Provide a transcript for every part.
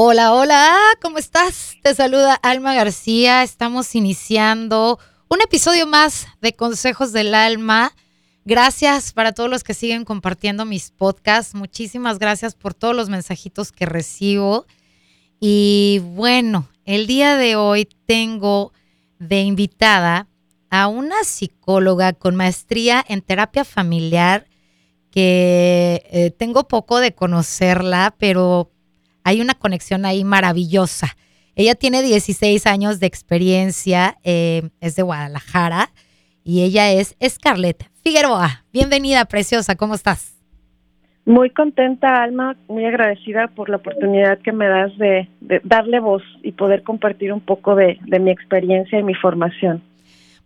Hola, hola, ¿cómo estás? Te saluda Alma García. Estamos iniciando un episodio más de Consejos del Alma. Gracias para todos los que siguen compartiendo mis podcasts. Muchísimas gracias por todos los mensajitos que recibo. Y bueno, el día de hoy tengo de invitada a una psicóloga con maestría en terapia familiar que eh, tengo poco de conocerla, pero hay una conexión ahí maravillosa. Ella tiene 16 años de experiencia, eh, es de Guadalajara y ella es Scarlett Figueroa. Bienvenida, preciosa, ¿cómo estás? Muy contenta, Alma, muy agradecida por la oportunidad que me das de, darle voz y poder compartir un poco de, de mi experiencia y mi formación.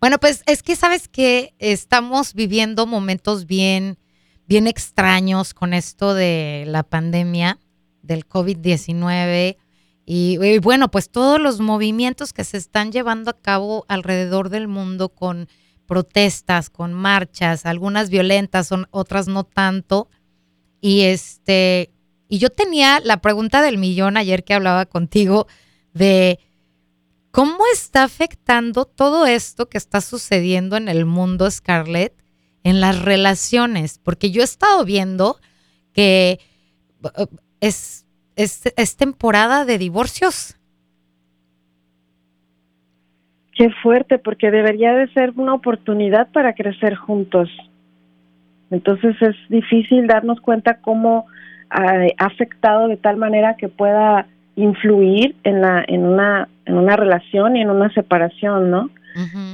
Bueno, pues es que sabes que estamos viviendo momentos bien, bien extraños con esto de la pandemia del COVID-19 y, bueno, pues todos los movimientos que se están llevando a cabo alrededor del mundo con protestas, con marchas, algunas violentas, son otras no tanto. Y este, y yo tenía la pregunta del millón ayer que hablaba contigo de cómo está afectando todo esto que está sucediendo en el mundo, Scarlett, en las relaciones, porque yo he estado viendo que es, es, temporada de divorcios. Qué fuerte, porque debería de ser una oportunidad para crecer juntos. Entonces es difícil darnos cuenta cómo ha afectado de tal manera que pueda influir en la en una en una relación y en una separación, ¿no?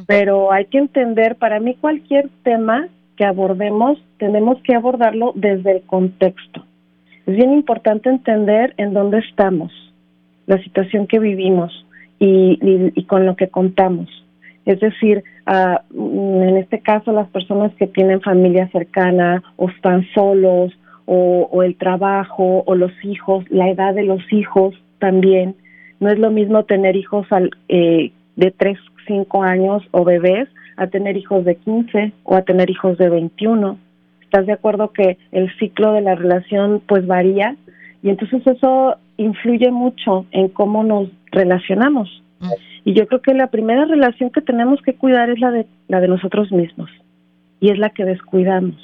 Pero hay que entender, para mí cualquier tema que abordemos, tenemos que abordarlo desde el contexto es bien importante entender en dónde estamos, la situación que vivimos y, con lo que contamos. Es decir, ah, en este caso las personas que tienen familia cercana o están solos o, el trabajo o los hijos, la edad de los hijos también. No es lo mismo tener hijos al, eh, de 3, 5 años o bebés a tener hijos de 15 o a tener hijos de 21 estás de acuerdo que el ciclo de la relación pues varía y entonces eso influye mucho en cómo nos relacionamos. Y yo creo que la primera relación que tenemos que cuidar es la de la de nosotros mismos y es la que descuidamos.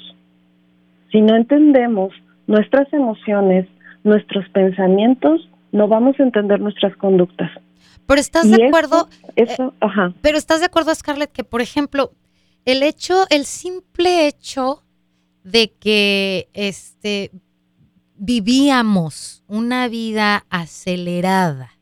Si no entendemos nuestras emociones, nuestros pensamientos, no vamos a entender nuestras conductas. Pero estás de acuerdo, eso, eh, ajá. Pero estás de acuerdo, Scarlett, que por ejemplo, el hecho, el simple hecho de que este, vivíamos una vida acelerada.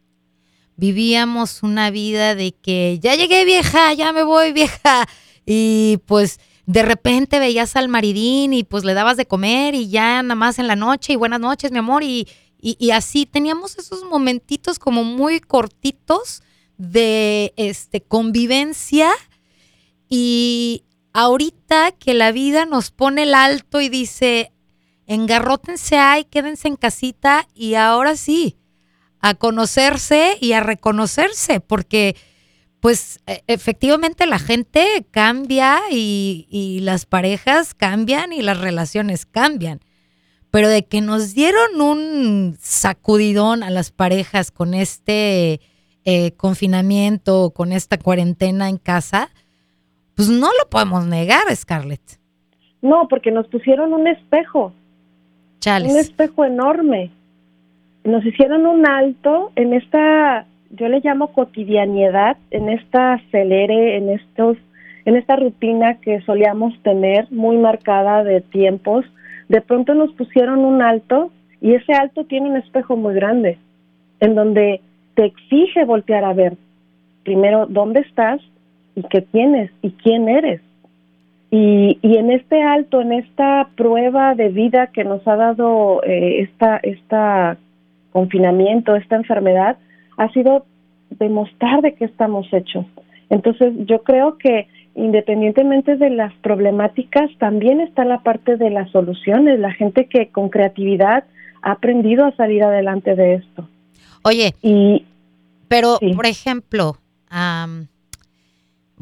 Vivíamos una vida de que ya llegué vieja, ya me voy vieja. Y pues de repente veías al maridín y pues le dabas de comer y ya nada más en la noche y buenas noches, mi amor. Y, y, así teníamos esos momentitos como muy cortitos de este, convivencia y ahorita que la vida nos pone el alto y dice, engarrótense ahí, quédense en casita y ahora sí, a conocerse y a reconocerse, porque pues e, efectivamente la gente cambia y, las parejas cambian y las relaciones cambian. Pero de que nos dieron un sacudidón a las parejas con este eh, confinamiento, con esta cuarentena en casa, pues no lo podemos negar, Scarlett. No, porque nos pusieron un espejo. Chales. Un espejo enorme. Nos hicieron un alto en esta, yo le llamo cotidianidad, en esta acelere, en estos, en esta rutina que solíamos tener, muy marcada de tiempos. De pronto nos pusieron un alto y ese alto tiene un espejo muy grande, en donde te exige voltear a ver primero dónde estás y qué tienes y quién eres. Y, y en este alto, en esta prueba de vida que nos ha dado eh, esta, esta confinamiento, esta enfermedad, ha sido demostrar de qué estamos hechos. Entonces, yo creo que independientemente de las problemáticas, también está la parte de las soluciones, la gente que con creatividad ha aprendido a salir adelante de esto. Oye, y, pero por ejemplo,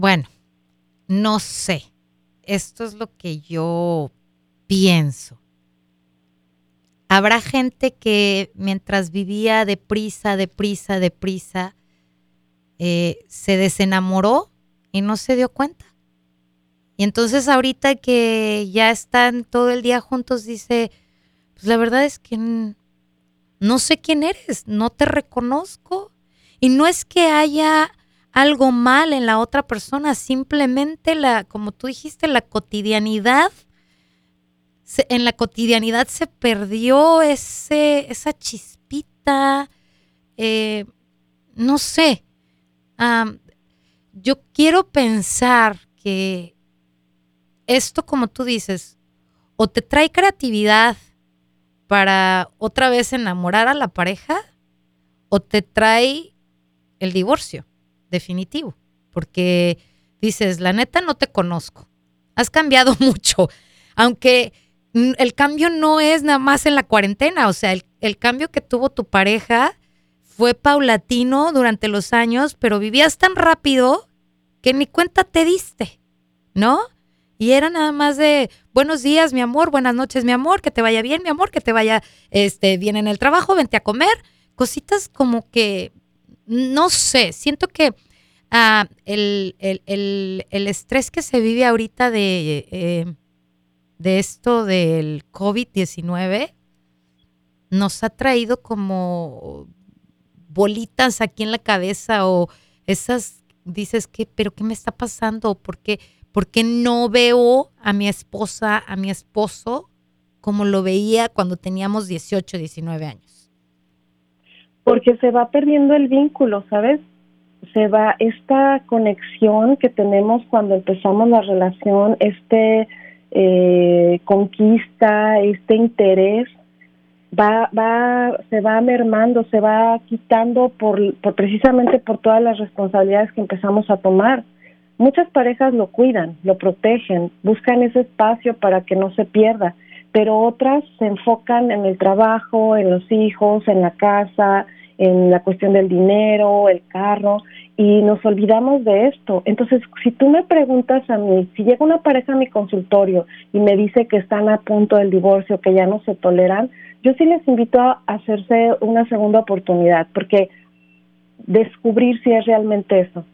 bueno, no sé. Esto es lo que yo pienso. habrá gente que mientras vivía deprisa, deprisa, deprisa, eh, se desenamoró y no se dio cuenta. Y entonces ahorita que ya están todo el día juntos, dice, pues la verdad es que no sé quién eres, no te reconozco. Y no es que haya algo mal en la otra persona, simplemente la, como tú dijiste, la cotidianidad en la cotidianidad se perdió ese, esa chispita, eh, no sé. yo quiero pensar que esto, como tú dices, o te trae creatividad para otra vez enamorar a la pareja, o te trae el divorcio, definitivo. Porque dices, la neta no te conozco. Has cambiado mucho. Aunque el cambio no es nada más en la cuarentena, o sea, el, cambio que tuvo tu pareja fue paulatino durante los años, pero vivías tan rápido que ni cuenta te diste, ¿no? Y era nada más de buenos días, mi amor, buenas noches, mi amor, que te vaya bien, mi amor, que te vaya este, bien en el trabajo, vente a comer. Cositas como que, no sé, siento que ah, el, estrés que se vive ahorita de eh, de esto del COVID-19 nos ha traído como bolitas aquí en la cabeza o esas, dices que, pero ¿qué me está pasando? ¿Por qué, ¿Por qué no veo a mi esposa, a mi esposo como lo veía cuando teníamos 18, 19 años? Porque se va perdiendo el vínculo, ¿sabes? Se va esta conexión que tenemos cuando empezamos la relación, este eh, conquista, este interés, va, va, se va mermando, se va quitando por, por precisamente por todas las responsabilidades que empezamos a tomar. Muchas parejas lo cuidan, lo protegen, buscan ese espacio para que no se pierda, pero otras se enfocan en el trabajo, en los hijos, en la casa, en la cuestión del dinero, el carro, y nos olvidamos de esto. Entonces, si tú me preguntas a mí, si llega una pareja a mi consultorio y me dice que están a punto del divorcio, que ya no se toleran, yo sí les invito a hacerse una segunda oportunidad, porque descubrir si es realmente eso.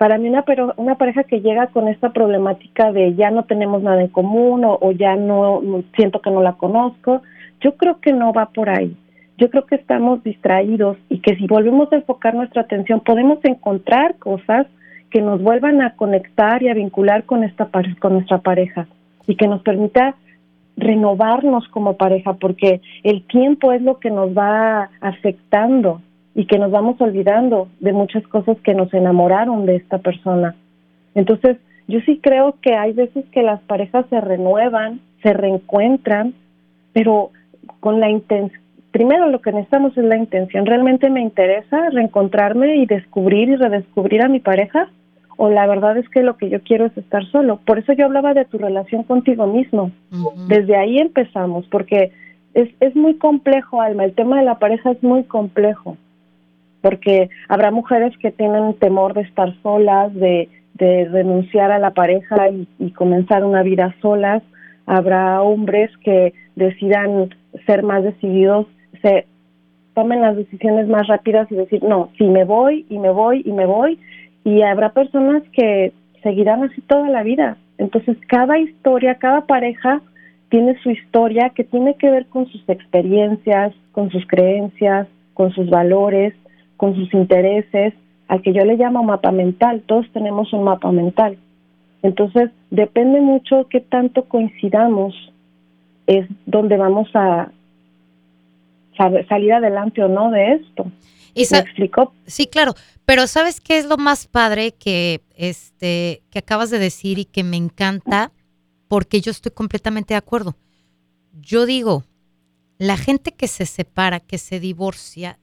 Para mí una, pero una pareja que llega con esta problemática de ya no tenemos nada en común o, o ya no siento que no la conozco, yo creo que no va por ahí. Yo creo que estamos distraídos y que si volvemos a enfocar nuestra atención podemos encontrar cosas que nos vuelvan a conectar y a vincular con esta con nuestra pareja y que nos permita renovarnos como pareja porque el tiempo es lo que nos va afectando y que nos vamos olvidando de muchas cosas que nos enamoraron de esta persona. Entonces, yo sí creo que hay veces que las parejas se renuevan, se reencuentran, pero con la intención primero lo que necesitamos es la intención. ¿Realmente me interesa reencontrarme y descubrir y redescubrir a mi pareja? ¿O la verdad es que lo que yo quiero es estar solo? Por eso yo hablaba de tu relación contigo mismo. Desde ahí empezamos, porque es, es muy complejo, Alma. El tema de la pareja es muy complejo, porque habrá mujeres que tienen temor de estar solas, de, de renunciar a la pareja y, comenzar una vida solas. Habrá hombres que decidan ser más decididos se tomen las decisiones más rápidas y decir, no, si me voy y me voy y me voy, y habrá personas que seguirán así toda la vida. Entonces, cada historia, cada pareja tiene su historia que tiene que ver con sus experiencias, con sus creencias, con sus valores, con sus intereses, al que yo le llamo mapa mental. Todos tenemos un mapa mental. Entonces, depende mucho qué tanto coincidamos, es donde vamos a, salir adelante o no de esto. ¿Me explicó? Sí, claro. Pero ¿sabes qué es lo más padre que, este, que acabas de decir y que me encanta? Porque yo estoy completamente de acuerdo. Yo digo, la gente que se separa, que se divorcia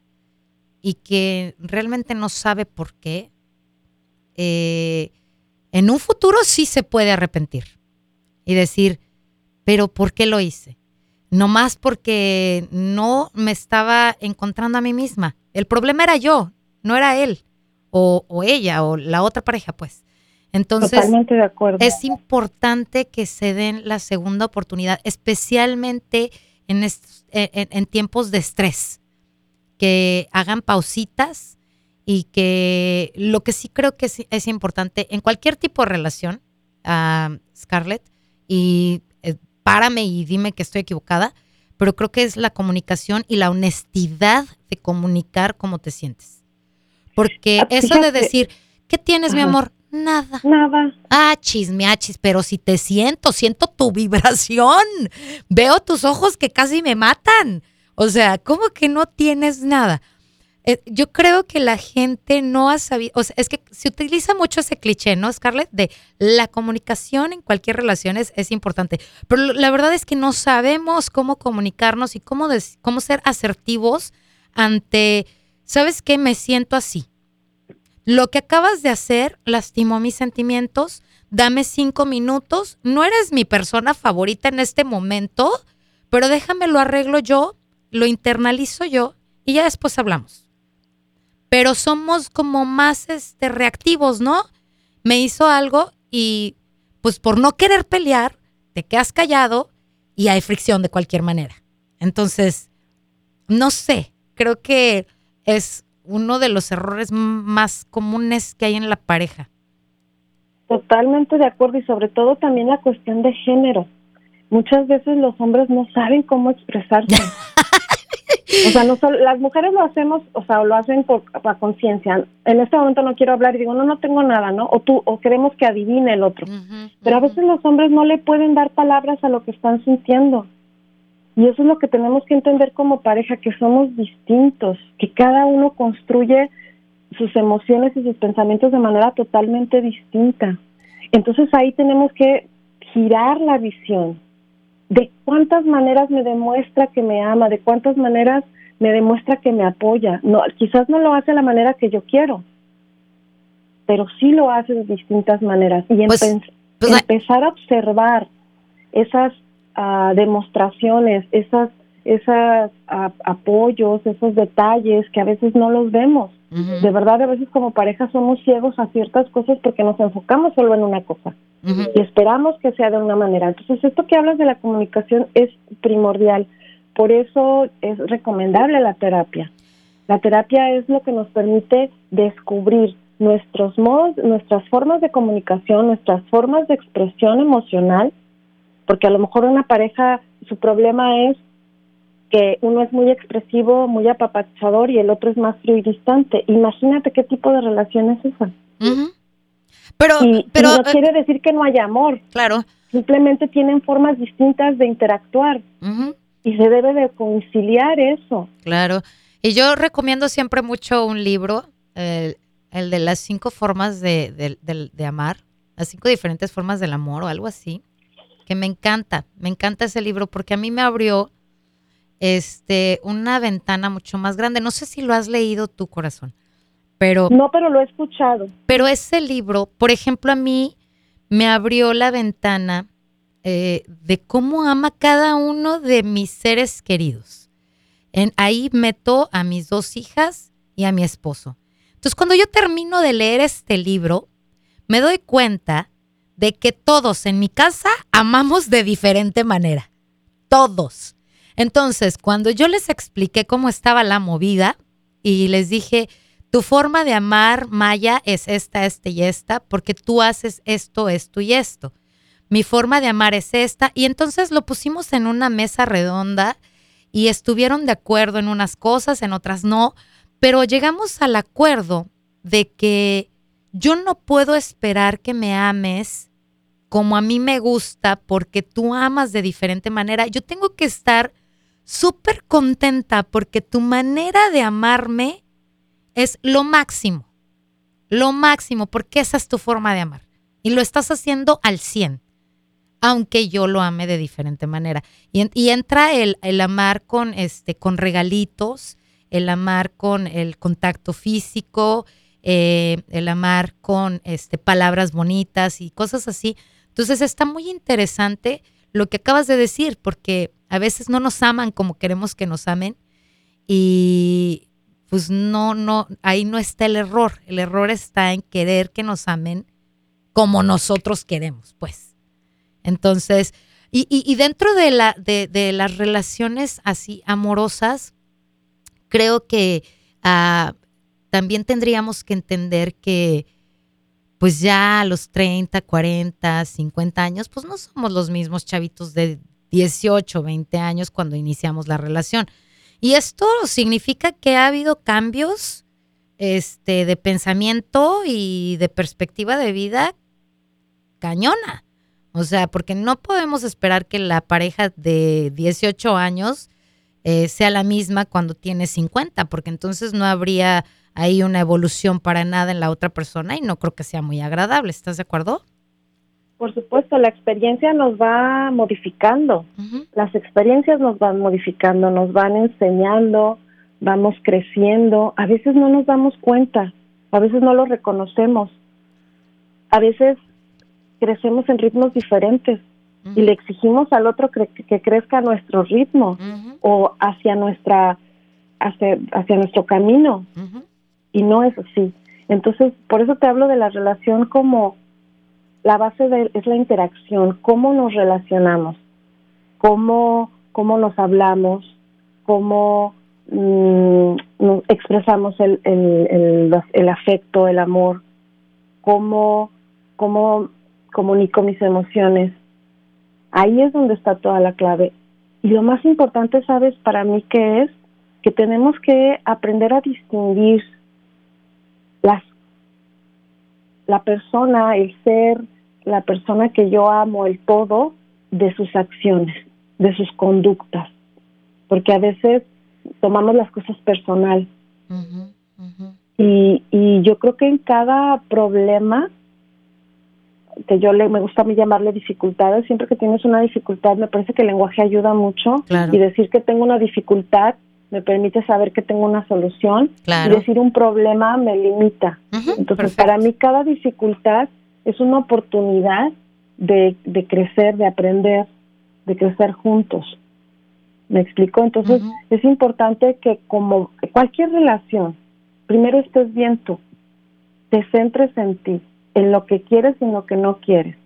y que realmente no sabe por qué, eh, en un futuro sí se puede arrepentir y decir, pero ¿por qué lo hice? no más porque no me estaba encontrando a mí misma. El problema era yo, no era él o, ella o la otra pareja, pues. Entonces, de acuerdo. es importante que se den la segunda oportunidad, especialmente en, en, tiempos de estrés, que hagan pausitas y que lo que sí creo que es, importante en cualquier tipo de relación, uh, Scarlett, y eh, párame y dime que estoy equivocada, pero creo que es la comunicación y la honestidad de comunicar cómo te sientes. Porque ah, eso de decir, ¿qué tienes, mi amor? Nada. Nada. Ah, chismeachis, pero si te siento, siento tu vibración. Veo tus ojos que casi me matan. O sea, ¿cómo que no tienes nada? Eh, yo creo que la gente no ha sabido, o sea, es que se utiliza mucho ese cliché, ¿no, Scarlett? De la comunicación en cualquier relación es, importante, pero la verdad es que no sabemos cómo comunicarnos y cómo, cómo ser asertivos ante, ¿sabes qué? Me siento así. Lo que acabas de hacer lastimó mis sentimientos, dame cinco minutos, no eres mi persona favorita en este momento, pero déjame lo arreglo yo, lo internalizo yo y ya después hablamos pero somos como más este, reactivos, ¿no? Me hizo algo y pues por no querer pelear, te quedas callado y hay fricción de cualquier manera. Entonces, no sé, creo que es uno de los errores más comunes que hay en la pareja. Totalmente de acuerdo y sobre todo también la cuestión de género. Muchas veces los hombres no saben cómo expresarse. O sea, no solo, las mujeres lo hacemos, o sea, lo hacen por, conciencia. En este momento no quiero hablar y digo, no, no tengo nada, ¿no? O tú, o queremos que adivine el otro. Pero a veces los hombres no le pueden dar palabras a lo que están sintiendo. Y eso es lo que tenemos que entender como pareja, que somos distintos, que cada uno construye sus emociones y sus pensamientos de manera totalmente distinta. Entonces ahí tenemos que girar la visión de cuántas maneras me demuestra que me ama, de cuántas maneras me demuestra que me apoya. No, quizás no lo hace de la manera que yo quiero, pero sí lo hace de distintas maneras. Y pues, pues, empezar a observar esas ah, demostraciones, esas, esas ah, apoyos, esos detalles que a veces no los vemos. De verdad, a veces como pareja somos ciegos a ciertas cosas porque nos enfocamos solo en una cosa y esperamos que sea de una manera. Entonces, esto que hablas de la comunicación es primordial. Por eso es recomendable la terapia. La terapia es lo que nos permite descubrir nuestros modos, nuestras formas de comunicación, nuestras formas de expresión emocional, porque a lo mejor una pareja, su problema es que uno es muy expresivo, muy apapachador y el otro es más frío y distante. Imagínate qué tipo de relación es esa. Pero, pero no eh, quiere decir que no haya amor. Claro. Simplemente tienen formas distintas de interactuar. Y se debe de conciliar eso. Claro. Y yo recomiendo siempre mucho un libro, el, de las cinco formas de, de, amar, las cinco diferentes formas del amor o algo así, que me encanta, me encanta ese libro porque a mí me abrió este, una ventana mucho más grande. No sé si lo has leído tu corazón. Pero, no, pero lo he escuchado. Pero ese libro, por ejemplo, a mí me abrió la ventana eh, de cómo ama cada uno de mis seres queridos. En, ahí meto a mis dos hijas y a mi esposo. Entonces, cuando yo termino de leer este libro, me doy cuenta de que todos en mi casa amamos de diferente manera. Todos. Entonces, cuando yo les expliqué cómo estaba la movida y les dije, tu forma de amar, Maya, es esta, esta y esta, porque tú haces esto, esto y esto. Mi forma de amar es esta. Y entonces lo pusimos en una mesa redonda y estuvieron de acuerdo en unas cosas, en otras no, pero llegamos al acuerdo de que yo no puedo esperar que me ames como a mí me gusta porque tú amas de diferente manera. Yo tengo que estar súper contenta porque tu manera de amarme es lo máximo, lo máximo, porque esa es tu forma de amar. Y lo estás haciendo al 100, aunque yo lo ame de diferente manera. Y, entra el, el, amar con, este, con regalitos, el amar con el contacto físico, eh, el amar con este, palabras bonitas y cosas así. Entonces está muy interesante lo que acabas de decir, porque a veces no nos aman como queremos que nos amen. Y, pues no, no, ahí no está el error. El error está en querer que nos amen como nosotros queremos, pues. Entonces, Y, y, dentro de, la, de, de, las relaciones así amorosas, creo que uh, también tendríamos que entender que pues ya a los 30, 40, 50 años, pues no somos los mismos chavitos de 18, 20 años cuando iniciamos la relación. Y esto significa que ha habido cambios este, de pensamiento y de perspectiva de vida cañona. O sea, porque no podemos esperar que la pareja de 18 años eh, sea la misma cuando tiene 50, porque entonces no habría ahí una evolución para nada en la otra persona y no creo que sea muy agradable. ¿Estás de acuerdo? Por supuesto, la experiencia nos va modificando, las experiencias nos van modificando, nos van enseñando, vamos creciendo, a veces no nos damos cuenta, a veces no lo reconocemos, a veces crecemos en ritmos diferentes y le exigimos al otro que, crezca a nuestro ritmo o hacia nuestra hacia, hacia nuestro camino. Y no es así. Entonces, por eso te hablo de la relación como la base de, es la interacción, cómo nos relacionamos, cómo, cómo nos hablamos, cómo mm, expresamos el, el, el, afecto, el amor, cómo, cómo comunico mis emociones. Ahí es donde está toda la clave. Y lo más importante, ¿sabes? Para mí que es que tenemos que aprender a distinguir las, la persona, el ser, la persona que yo amo, el todo, de sus acciones, de sus conductas. Porque a veces tomamos las cosas personal. Y, y yo creo que en cada problema, que yo le, me gusta a mí llamarle dificultades, siempre que tienes una dificultad, me parece que el lenguaje ayuda mucho. Y decir que tengo una dificultad me permite saber que tengo una solución y decir un problema me limita. Entonces, para mí cada dificultad es una oportunidad de, de, crecer, de aprender, de crecer juntos. ¿Me explico? Entonces, es importante que como cualquier relación, primero estés bien tú, te centres en ti, en lo que quieres y en lo que no quieres.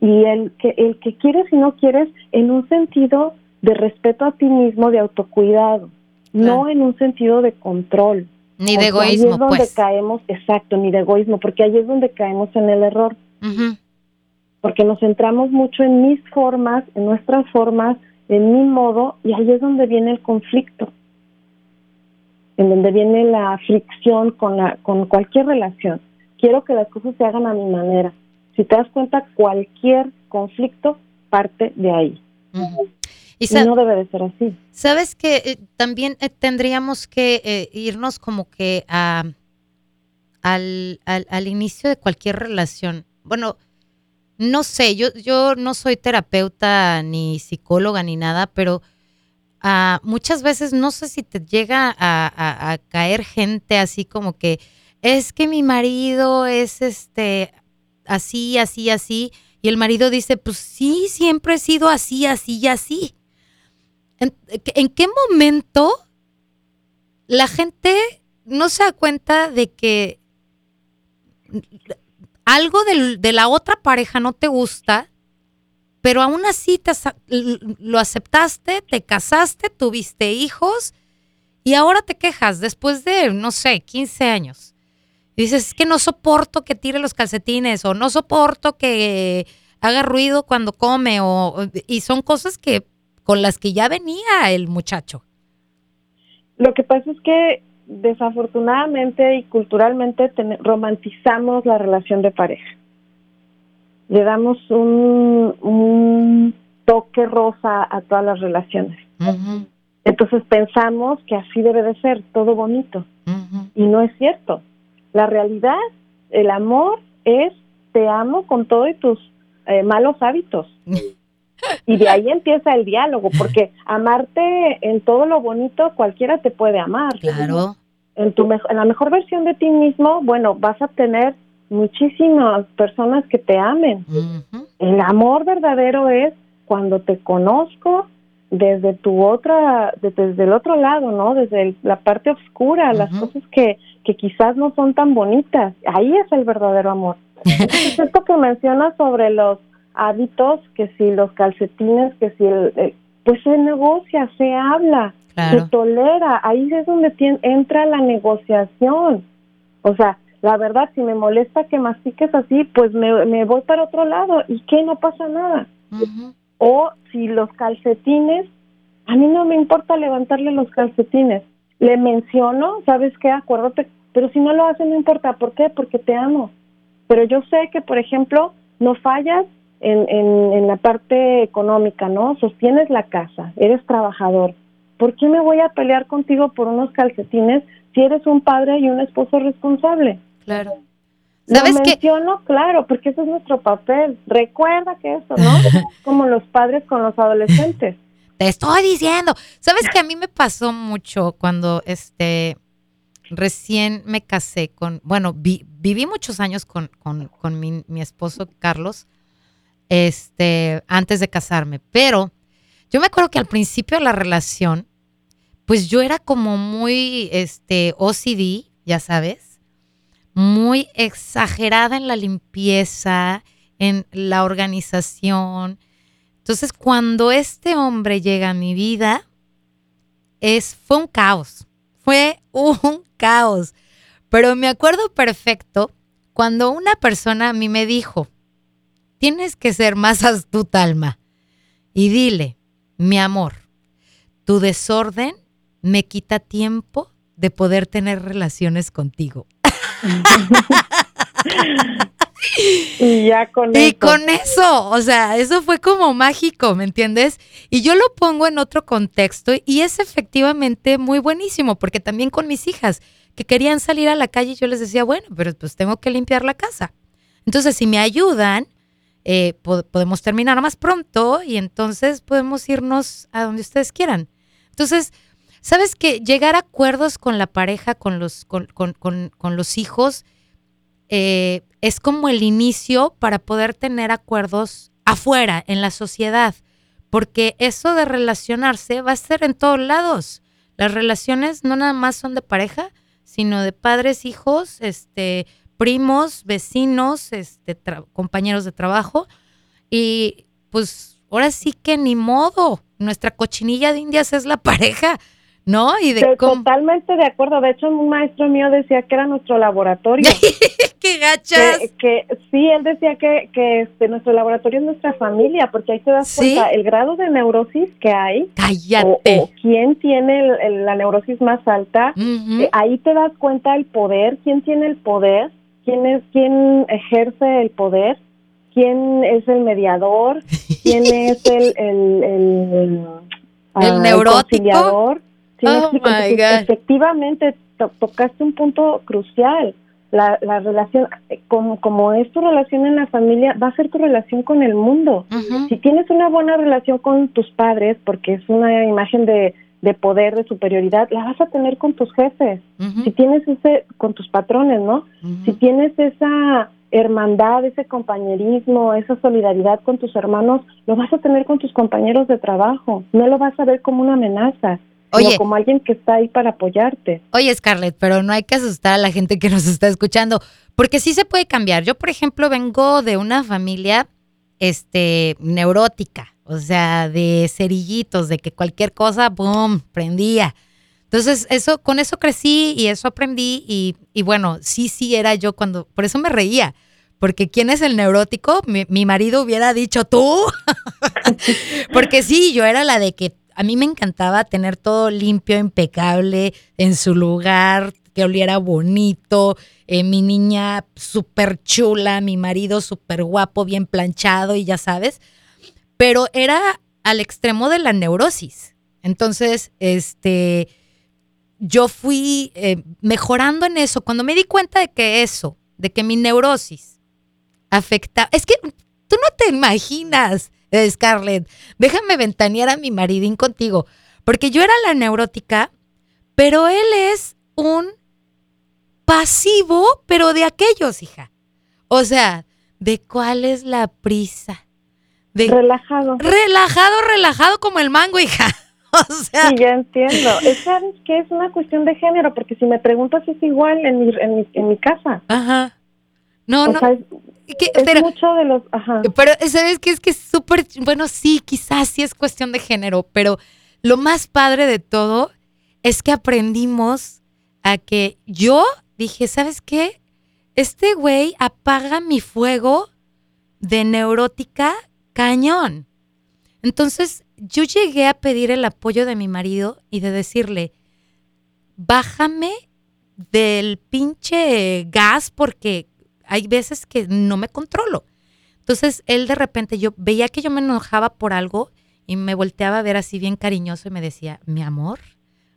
Y el que, el que quieres y no quieres en un sentido de respeto a ti mismo, de autocuidado, no en un sentido de control. Ni de egoísmo, ahí es donde pues. caemos, exacto, ni de egoísmo, porque ahí es donde caemos en el error. Porque nos centramos mucho en mis formas, en nuestras formas, en mi modo, y ahí es donde viene el conflicto. En donde viene la fricción con, la, con cualquier relación. Quiero que las cosas se hagan a mi manera. Si te das cuenta, cualquier conflicto parte de ahí. Y, no debe de ser así. Sabes que eh, también eh, tendríamos que eh, irnos como que a, al, al, inicio de cualquier relación. Bueno, no sé, yo, yo no soy terapeuta ni psicóloga ni nada, pero uh, muchas veces no sé si te llega a, a, caer gente así como que es que mi marido es este así, así, así. Y el marido dice, pues sí, siempre he sido así, así y así. ¿En, qué momento la gente no se da cuenta de que algo de la otra pareja no te gusta, pero aún así lo aceptaste, te casaste, tuviste hijos y ahora te quejas después de, no sé, 15 años? Y dices, es que no soporto que tire los calcetines o no soporto que haga ruido cuando come o, y son cosas que con las que ya venía el muchacho. Lo que pasa es que desafortunadamente y culturalmente romantizamos la relación de pareja. Le damos un, toque rosa a todas las relaciones. Entonces pensamos que así debe de ser, todo bonito. Y no es cierto. La realidad, el amor es te amo con todos tus eh, malos hábitos. Y de ahí empieza el diálogo, porque amarte en todo lo bonito, cualquiera te puede amar. Claro. En, tu en la mejor versión de ti mismo, bueno, vas a tener muchísimas personas que te amen. El amor verdadero es cuando te conozco desde tu otra, desde el otro lado, ¿no? Desde la parte oscura, las cosas que, que quizás no son tan bonitas. Ahí es el verdadero amor. esto que mencionas sobre los hábitos, que si los calcetines, que si el, pues se negocia, se habla, se tolera, ahí es donde entra la negociación. O sea, la verdad, si me molesta que mastiques así, pues me, voy para otro lado y que no pasa nada. O si los calcetines, a mí no me importa levantarle los calcetines. Le menciono, ¿sabes qué? Acuérdate, pero si no lo hace, no importa. ¿Por qué? Porque te amo. Pero yo sé que, por ejemplo, no fallas en, en, en la parte económica, ¿no? Sostienes la casa, eres trabajador. ¿Por qué me voy a pelear contigo por unos calcetines si eres un padre y un esposo responsable? Claro. ¿Sabes Lo menciono, claro, porque ese es nuestro papel. Recuerda que eso, ¿no? Como los padres con los adolescentes. Te estoy diciendo. ¿Sabes que a mí me pasó mucho cuando este recién me casé con, bueno, viví muchos años con, con, mi, mi, esposo Carlos, este, antes de casarme, pero yo me acuerdo que al principio de la relación, pues yo era como muy, este, OCD, ya sabes, muy exagerada en la limpieza, en la organización. Entonces, cuando este hombre llega a mi vida, es, fue un caos, fue un caos. Pero me acuerdo perfecto cuando una persona a mí me dijo, tienes que ser más astuta, Alma, y dile, mi amor, tu desorden me quita tiempo de poder tener relaciones contigo. y ya con y con eso, o sea, eso fue como mágico, ¿me entiendes? Y yo lo pongo en otro contexto y es efectivamente muy buenísimo, porque también con mis hijas que querían salir a la calle, yo les decía, bueno, pero pues tengo que limpiar la casa. Entonces, si me ayudan, eh, podemos terminar más pronto y entonces podemos irnos a donde ustedes quieran. Entonces, ¿sabes que Llegar a acuerdos con la pareja, con los, con, con, con, los hijos, eh, es como el inicio para poder tener acuerdos afuera, en la sociedad, porque eso de relacionarse va a ser en todos lados. Las relaciones no nada más son de pareja, sino de padres, hijos, este, primos, vecinos, este, compañeros de trabajo. Y pues ahora sí que ni modo, nuestra cochinilla de indias es la pareja, ¿no? Y de Totalmente de acuerdo. De hecho, un maestro mío decía que era nuestro laboratorio. ¡Qué gachas! Que, sí, él decía que, que este, nuestro laboratorio es nuestra familia, porque ahí te das cuenta el grado de neurosis que hay. ¡Cállate! O, quién tiene la neurosis más alta. Eh, ahí te das cuenta el poder, quién tiene el poder quién es quién ejerce el poder, quién es el mediador, quién es el el, el, ah, neurótico. oh Efectivamente, tocaste un punto crucial. La, la relación, como, como es tu relación en la familia, va a ser tu relación con el mundo. Si tienes una buena relación con tus padres, porque es una imagen de, de poder, de superioridad, la vas a tener con tus jefes, si tienes ese, con tus patrones, ¿no? Si tienes esa hermandad, ese compañerismo, esa solidaridad con tus hermanos, lo vas a tener con tus compañeros de trabajo, no lo vas a ver como una amenaza. sino como alguien que está ahí para apoyarte. Oye, Scarlett, pero no hay que asustar a la gente que nos está escuchando, porque sí se puede cambiar. Yo, por ejemplo, vengo de una familia este neurótica, o sea, de cerillitos, de que cualquier cosa, ¡boom!, prendía. Entonces, eso, con eso crecí y eso aprendí y, bueno, sí, sí era yo cuando, por eso me reía, porque ¿quién es el neurótico? Mi, mi marido hubiera dicho tú, porque sí, yo era la de que a mí me encantaba tener todo limpio, impecable, en su lugar, que oliera bonito, eh, mi niña súper chula, mi marido súper guapo, bien planchado y ya sabes pero era al extremo de la neurosis. Entonces, este, yo fui eh, mejorando en eso. Cuando me di cuenta de que eso, de que mi neurosis afecta, es que tú no te imaginas, eh, Scarlett, déjame ventanear a mi maridín contigo, porque yo era la neurótica, pero él es un pasivo, pero de aquellos, hija. O sea, ¿de cuál es la prisa? Relajado. Relajado, relajado como el mango, hija. O sea. Sí, ya entiendo. ¿Sabes que Es una cuestión de género, porque si me preguntas es igual en mi, en mi, en mi casa. Ajá. No, no. Es pero, mucho de los... Ajá. pero, ¿sabes qué? Es que es súper, bueno, sí, quizás sí es cuestión de género, pero lo más padre de todo es que aprendimos a que yo dije, ¿sabes qué? Este güey apaga mi fuego de neurótica cañón. Entonces, yo llegué a pedir el apoyo de mi marido y de decirle, bájame del pinche gas porque hay veces que no me controlo. Entonces, él de repente, yo veía que yo me enojaba por algo y me volteaba a ver así bien cariñoso y me decía, mi amor.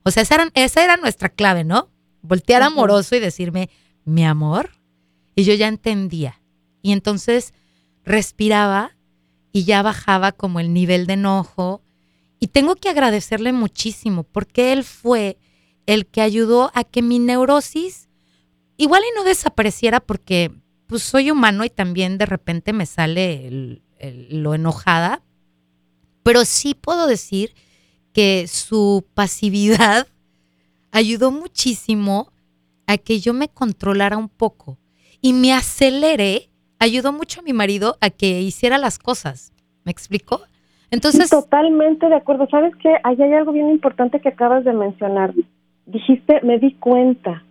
O sea, esa era, esa era nuestra clave, ¿no? Voltear amoroso y decirme, mi amor. Y yo ya entendía. Y entonces respiraba y ya bajaba como el nivel de enojo. Y tengo que agradecerle muchísimo porque él fue el que ayudó a que mi neurosis igual y no desapareciera porque pues soy humano y también de repente me sale lo enojada, pero sí puedo decir que su pasividad ayudó muchísimo a que yo me controlara un poco y me aceleré, ayudó mucho a mi marido a que hiciera las cosas. ¿Me explico? Entonces, totalmente de acuerdo. ¿Sabes qué? Ahí hay algo bien importante que acabas de mencionar. Dijiste, me di cuenta.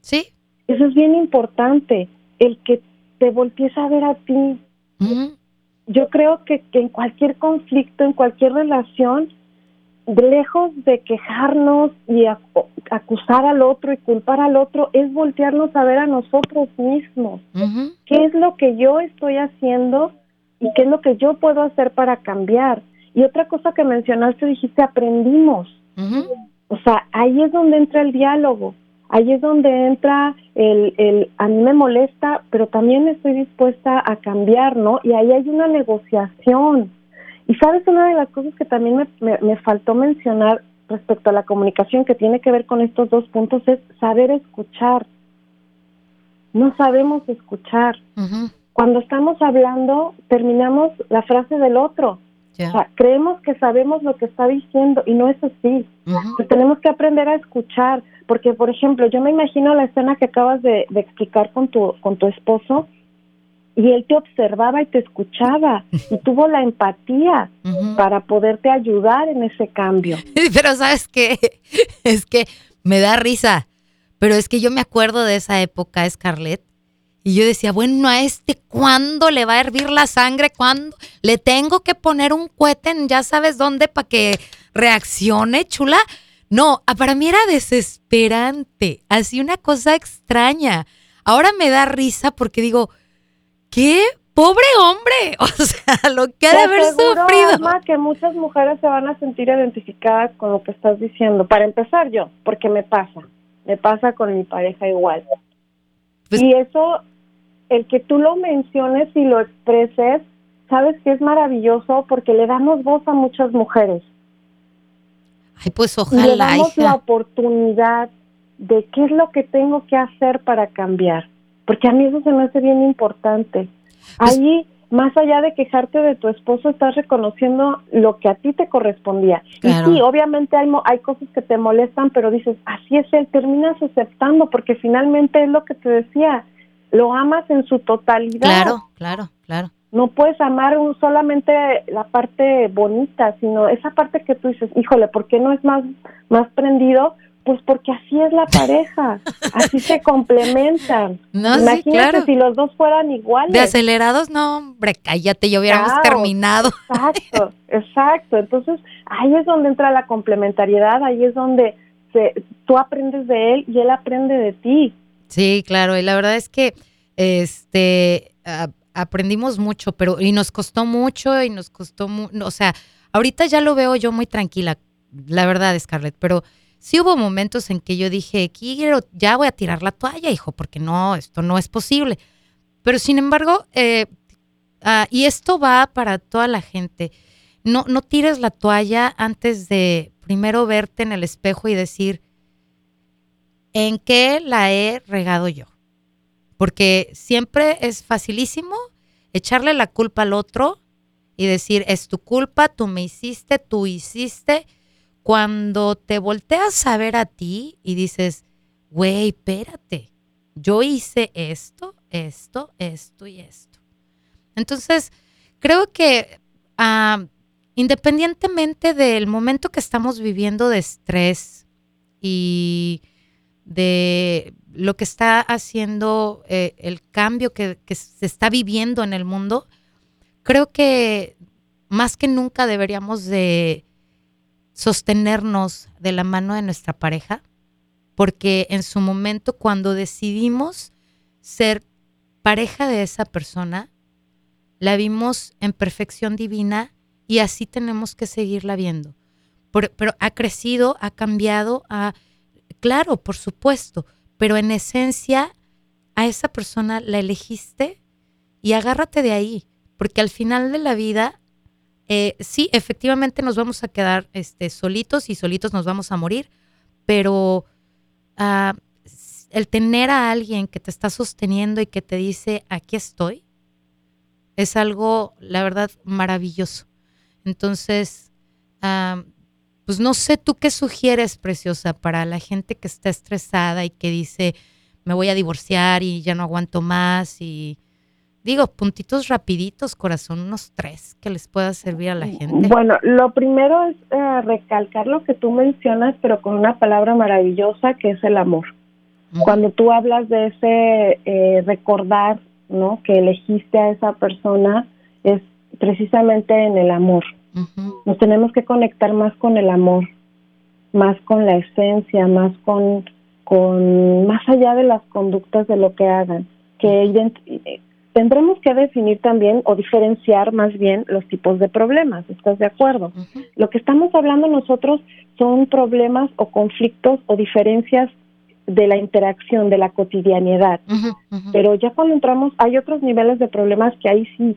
sí, Eso es bien importante, el que te voltees a ver a ti. Yo creo que, que en cualquier conflicto, en cualquier relación, lejos de quejarnos y acu- acusar al otro y culpar al otro, es voltearnos a ver a nosotros mismos. ¿Qué es lo que yo estoy haciendo y qué es lo que yo puedo hacer para cambiar? Y otra cosa que mencionaste, dijiste, aprendimos. O sea, ahí es donde entra el diálogo, ahí es donde entra el, el, a mí me molesta, pero también estoy dispuesta a cambiar, ¿no? Y ahí hay una negociación. Y sabes, una de las cosas que también me, me, me faltó mencionar respecto a la comunicación que tiene que ver con estos dos puntos es saber escuchar. No sabemos escuchar. Cuando estamos hablando, terminamos la frase del otro. O sea, creemos que sabemos lo que está diciendo y no es así. Pues tenemos que aprender a escuchar, porque por ejemplo, yo me imagino la escena que acabas de, de explicar con tu con tu esposo y él te observaba y te escuchaba y tuvo la empatía para poderte ayudar en ese cambio. Pero sabes qué, es que me da risa, pero es que yo me acuerdo de esa época, Scarlett, y yo decía, bueno, a este, ¿cuándo le va a hervir la sangre? ¿Cuándo? Le tengo que poner un cohete en ya sabes dónde para que reaccione, chula. No, para mí era desesperante, así una cosa extraña. Ahora me da risa porque digo, qué pobre hombre, o sea, lo que ha de haber sufrido. Alma, que muchas mujeres se van a sentir identificadas con lo que estás diciendo. Para empezar yo, porque me pasa, me pasa con mi pareja igual. Pues- y eso, el que tú lo menciones y lo expreses, sabes que es maravilloso porque le damos voz a muchas mujeres Ay, pues y le ojalá, damos hija. la oportunidad de qué es lo que tengo que hacer para cambiar. Porque a mí eso se me hace bien importante. Pues- Allí, más allá de quejarte de tu esposo, estás reconociendo lo que a ti te correspondía. Claro. Y sí, obviamente hay, hay cosas que te molestan, pero dices, así es él, terminas aceptando, porque finalmente es lo que te decía, lo amas en su totalidad. Claro, claro, claro. No puedes amar un, solamente la parte bonita, sino esa parte que tú dices, híjole, ¿por qué no es más, más prendido? Pues porque así es la pareja, así se complementan. No, sí, Imagínate claro. si los dos fueran iguales. De acelerados, no, hombre, cállate, ya hubiéramos Caos. terminado. Exacto, exacto. Entonces, ahí es donde entra la complementariedad, ahí es donde se, tú aprendes de él y él aprende de ti. Sí, claro, y la verdad es que este a- aprendimos mucho, pero y nos costó mucho y nos costó, mu- o sea, ahorita ya lo veo yo muy tranquila, la verdad, Scarlett, pero sí hubo momentos en que yo dije, quiero, ya voy a tirar la toalla, hijo, porque no, esto no es posible. Pero sin embargo, eh, ah, y esto va para toda la gente, no, no tires la toalla antes de primero verte en el espejo y decir, ¿en qué la he regado yo? Porque siempre es facilísimo echarle la culpa al otro y decir, es tu culpa, tú me hiciste, tú hiciste. Cuando te volteas a ver a ti y dices, güey, espérate, yo hice esto, esto, esto y esto. Entonces, creo que ah, independientemente del momento que estamos viviendo de estrés y de lo que está haciendo eh, el cambio que, que se está viviendo en el mundo, creo que más que nunca deberíamos de sostenernos de la mano de nuestra pareja, porque en su momento cuando decidimos ser pareja de esa persona, la vimos en perfección divina y así tenemos que seguirla viendo. pero ha crecido, ha cambiado, claro, por supuesto, pero en esencia a esa persona la elegiste y agárrate de ahí, porque al final de la vida, eh, sí, efectivamente nos vamos a quedar este, solitos y solitos nos vamos a morir, pero ah, el tener a alguien que te está sosteniendo y que te dice, aquí estoy, es algo, la verdad, maravilloso. Entonces, pues no sé tú qué sugieres, preciosa, para la gente que está estresada y que dice, me voy a divorciar y ya no aguanto más y digo, puntitos rapiditos, corazón, unos tres que les pueda servir a la gente. Bueno, lo primero es eh, recalcar lo que tú mencionas, pero con una palabra maravillosa que es el amor. Cuando tú hablas de ese eh, recordar, ¿no? Que elegiste a esa persona, es precisamente en el amor. Nos tenemos que conectar más con el amor, más con la esencia, más con, con más allá de las conductas de lo que hagan. Que tendremos que definir también o diferenciar más bien los tipos de problemas. ¿Estás de acuerdo? Lo que estamos hablando nosotros son problemas o conflictos o diferencias de la interacción, de la cotidianidad. Pero ya cuando entramos, hay otros niveles de problemas que ahí sí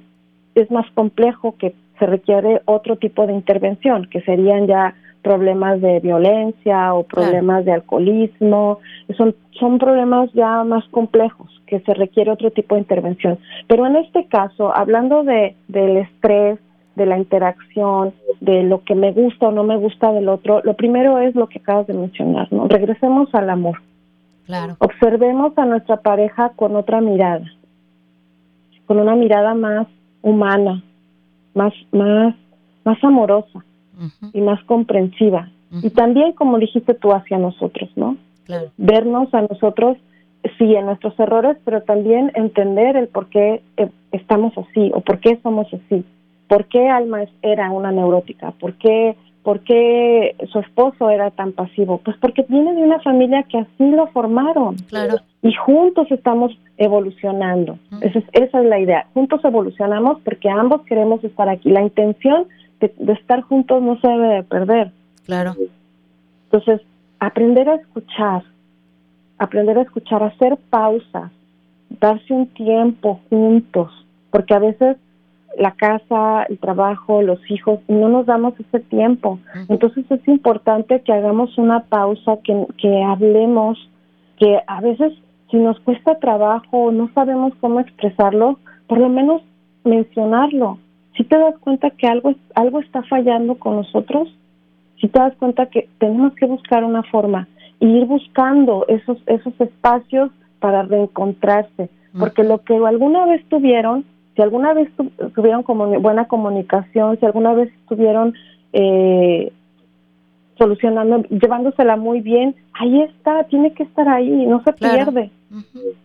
es más complejo, que se requiere otro tipo de intervención, que serían ya problemas de violencia o problemas de alcoholismo, son, son problemas ya más complejos, que se requiere otro tipo de intervención. Pero en este caso, hablando de, del estrés, de la interacción, de lo que me gusta o no me gusta del otro, lo primero es lo que acabas de mencionar, ¿no? Regresemos al amor. Claro. Observemos a nuestra pareja con otra mirada, con una mirada más humana, más, más, más amorosa y más comprensiva. Y también, como dijiste tú, hacia nosotros, ¿no? Vernos a nosotros, sí, en nuestros errores, pero también entender el por qué eh, estamos así o por qué somos así. ¿Por qué Alma era una neurótica? ¿Por qué ¿Por qué su esposo era tan pasivo? Pues porque viene de una familia que así lo formaron. Claro. Y juntos estamos evolucionando. esa, es, la idea. Juntos evolucionamos porque ambos queremos estar aquí. La intención de, estar juntos no se debe de perder. Claro. Entonces, aprender a escuchar, aprender a escuchar, hacer pausas, darse un tiempo juntos, porque a veces la casa, el trabajo, los hijos, no nos damos ese tiempo. Entonces es importante que hagamos una pausa, que, que hablemos, que a veces si nos cuesta trabajo, no sabemos cómo expresarlo, por lo menos mencionarlo. Si te das cuenta que algo, algo está fallando con nosotros, si te das cuenta que tenemos que buscar una forma y ir buscando esos, esos espacios para reencontrarse, porque lo que alguna vez tuvieron si alguna vez tuvieron como buena comunicación, si alguna vez estuvieron eh, solucionando, llevándosela muy bien, ahí está, tiene que estar ahí, no se pierde.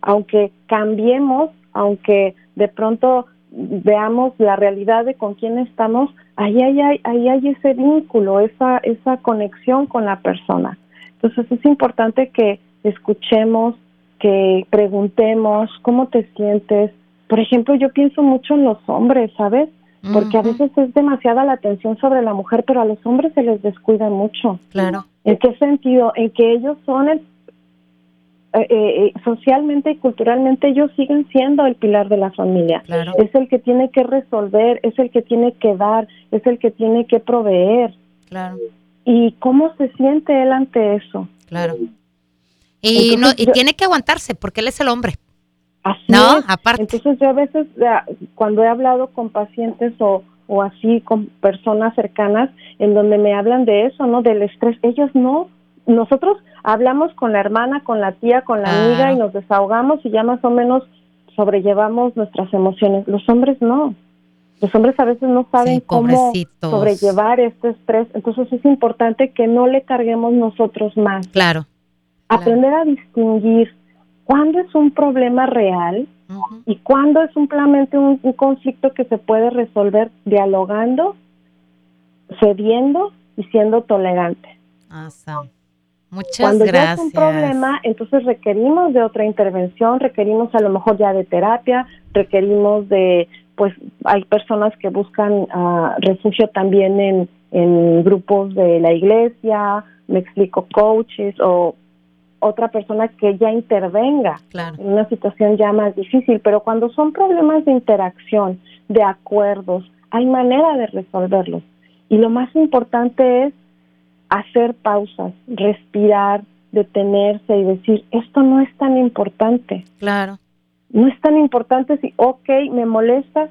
Aunque cambiemos, aunque de pronto veamos la realidad de con quién estamos, ahí hay, ahí hay ese vínculo, esa, esa conexión con la persona. Entonces es importante que escuchemos, que preguntemos cómo te sientes, por ejemplo, yo pienso mucho en los hombres, ¿sabes? Porque a veces es demasiada la atención sobre la mujer, pero a los hombres se les descuida mucho. Claro. ¿En qué sentido? En que ellos son el eh, eh, eh, socialmente y culturalmente ellos siguen siendo el pilar de la familia. Claro. Es el que tiene que resolver, es el que tiene que dar, es el que tiene que proveer. Claro. ¿Y cómo se siente él ante eso? Claro. Y, no, y tiene que aguantarse porque él es el hombre. Así no, aparte. Entonces yo a veces cuando he hablado con pacientes o, o así con personas cercanas en donde me hablan de eso, ¿no? Del estrés, ellos no. Nosotros hablamos con la hermana, con la tía, con la amiga y nos desahogamos y ya más o menos sobrellevamos nuestras emociones. Los hombres no. Los hombres a veces no saben Sí, cómo sobrellevar este estrés. Entonces es importante que no le carguemos nosotros más. Claro. Aprender a distinguir cuándo es un problema real y cuándo es simplemente un, un conflicto que se puede resolver dialogando, cediendo y siendo tolerante. Awesome. Muchas Cuando ya gracias. es un problema, entonces requerimos de otra intervención, requerimos a lo mejor ya de terapia, requerimos de, pues hay personas que buscan ah, refugio también en, en grupos de la iglesia, me explico, coaches o otra persona que ya intervenga Claro. en una situación ya más difícil, pero cuando son problemas de interacción, de acuerdos, hay manera de resolverlos. Y lo más importante es hacer pausas, respirar, detenerse y decir, esto no es tan importante. Claro. No es tan importante si, ok, me molesta,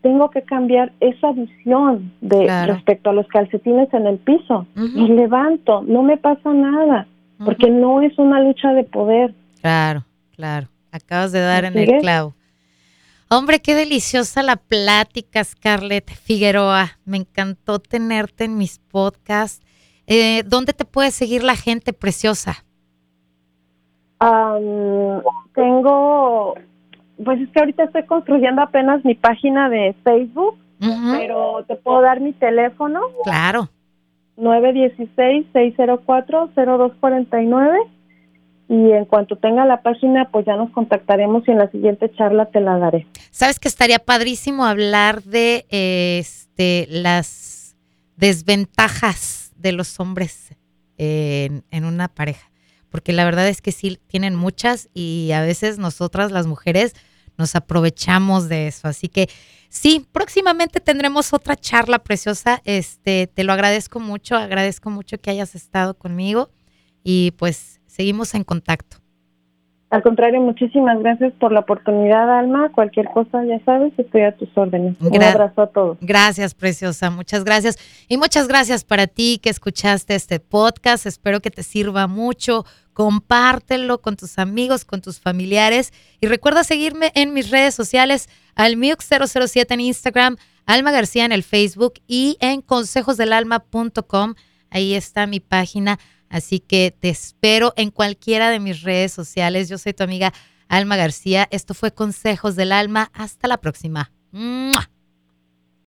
tengo que cambiar esa visión de Claro. respecto a los calcetines en el piso. Me levanto, no me pasa nada, porque no es una lucha de poder. Claro, claro. Acabas de dar en el clavo. Hombre, qué deliciosa la plática, Scarlett Figueroa. Me encantó tenerte en mis podcasts. Eh, ¿Dónde te puede seguir la gente preciosa? Am, tengo, pues es que ahorita estoy construyendo apenas mi página de Facebook, pero te puedo dar mi teléfono, Claro. 916-604-0249. Y en cuanto tenga la página, pues ya nos contactaremos y en la siguiente charla te la daré. Sabes que estaría padrísimo hablar de este, las desventajas de los hombres en, una pareja, porque la verdad es que sí tienen muchas y a veces nosotras las mujeres nos aprovechamos de eso. Así que sí, próximamente tendremos otra charla preciosa. Este, te lo agradezco mucho, agradezco mucho que hayas estado conmigo y pues seguimos en contacto. Al contrario, muchísimas gracias por la oportunidad, Alma. Cualquier cosa, ya sabes, estoy a tus órdenes. Un Gra- abrazo a todos. Gracias, preciosa. Muchas gracias. Y muchas gracias para ti que escuchaste este podcast. Espero que te sirva mucho. Compártelo con tus amigos, con tus familiares. Y recuerda seguirme en mis redes sociales, almiux007 en Instagram, Alma García en el Facebook y en consejosdelalma.com. Ahí está mi página. Así que te espero en cualquiera de mis redes sociales. Yo soy tu amiga Alma García. Esto fue Consejos del Alma. Hasta la próxima.